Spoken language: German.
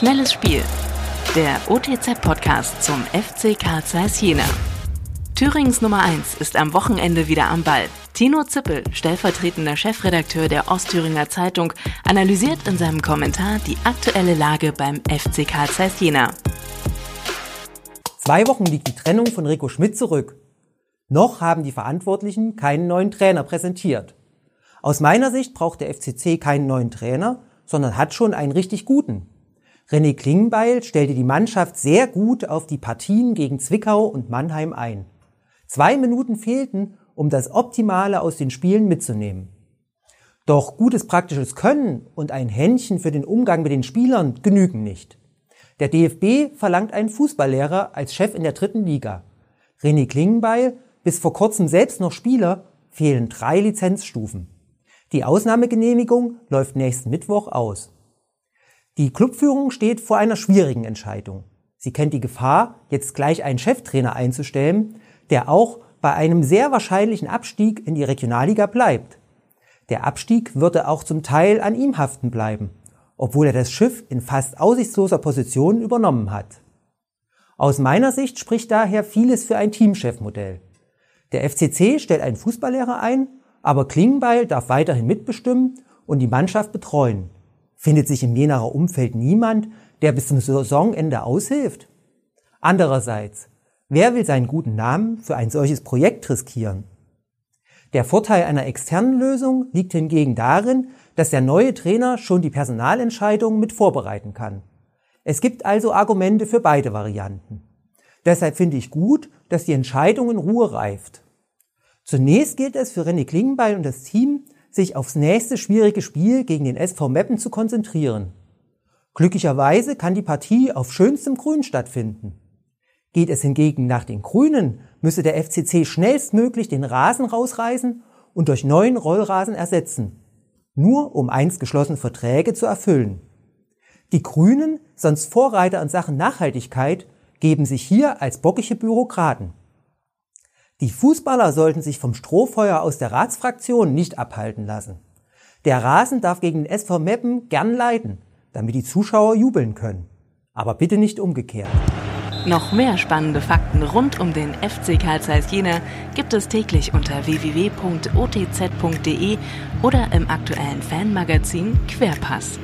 Schnelles Spiel. Der OTZ-Podcast zum FC Karl Zeiss Jena. Thürings Nummer 1 ist am Wochenende wieder am Ball. Tino Zippel, stellvertretender Chefredakteur der Ostthüringer Zeitung, analysiert in seinem Kommentar die aktuelle Lage beim FC Karl Zeiss Jena. Zwei Wochen liegt die Trennung von Rico Schmidt zurück. Noch haben die Verantwortlichen keinen neuen Trainer präsentiert. Aus meiner Sicht braucht der FCC keinen neuen Trainer, sondern hat schon einen richtig guten. René Klingenbeil stellte die Mannschaft sehr gut auf die Partien gegen Zwickau und Mannheim ein. Zwei Minuten fehlten, um das Optimale aus den Spielen mitzunehmen. Doch gutes praktisches Können und ein Händchen für den Umgang mit den Spielern genügen nicht. Der DFB verlangt einen Fußballlehrer als Chef in der dritten Liga. René Klingenbeil, bis vor kurzem selbst noch Spieler, fehlen drei Lizenzstufen. Die Ausnahmegenehmigung läuft nächsten Mittwoch aus. Die Clubführung steht vor einer schwierigen Entscheidung. Sie kennt die Gefahr, jetzt gleich einen Cheftrainer einzustellen, der auch bei einem sehr wahrscheinlichen Abstieg in die Regionalliga bleibt. Der Abstieg würde auch zum Teil an ihm haften bleiben, obwohl er das Schiff in fast aussichtsloser Position übernommen hat. Aus meiner Sicht spricht daher vieles für ein Teamchefmodell. Der FCC stellt einen Fußballlehrer ein, aber Klingenbeil darf weiterhin mitbestimmen und die Mannschaft betreuen. Findet sich im Jenaer Umfeld niemand, der bis zum Saisonende aushilft? Andererseits, wer will seinen guten Namen für ein solches Projekt riskieren? Der Vorteil einer externen Lösung liegt hingegen darin, dass der neue Trainer schon die Personalentscheidungen mit vorbereiten kann. Es gibt also Argumente für beide Varianten. Deshalb finde ich gut, dass die Entscheidung in Ruhe reift. Zunächst gilt es für René Klingenbeil und das Team, sich aufs nächste schwierige Spiel gegen den SV Meppen zu konzentrieren. Glücklicherweise kann die Partie auf schönstem Grün stattfinden. Geht es hingegen nach den Grünen, müsse der FCC schnellstmöglich den Rasen rausreißen und durch neuen Rollrasen ersetzen. Nur um einst geschlossene Verträge zu erfüllen. Die Grünen, sonst Vorreiter in Sachen Nachhaltigkeit, geben sich hier als bockige Bürokraten. Die Fußballer sollten sich vom Strohfeuer aus der Ratsfraktion nicht abhalten lassen. Der Rasen darf gegen den SV Meppen gern leiden, damit die Zuschauer jubeln können. Aber bitte nicht umgekehrt. Noch mehr spannende Fakten rund um den FC Karl Zeiss Jena gibt es täglich unter www.otz.de oder im aktuellen Fanmagazin Querpass.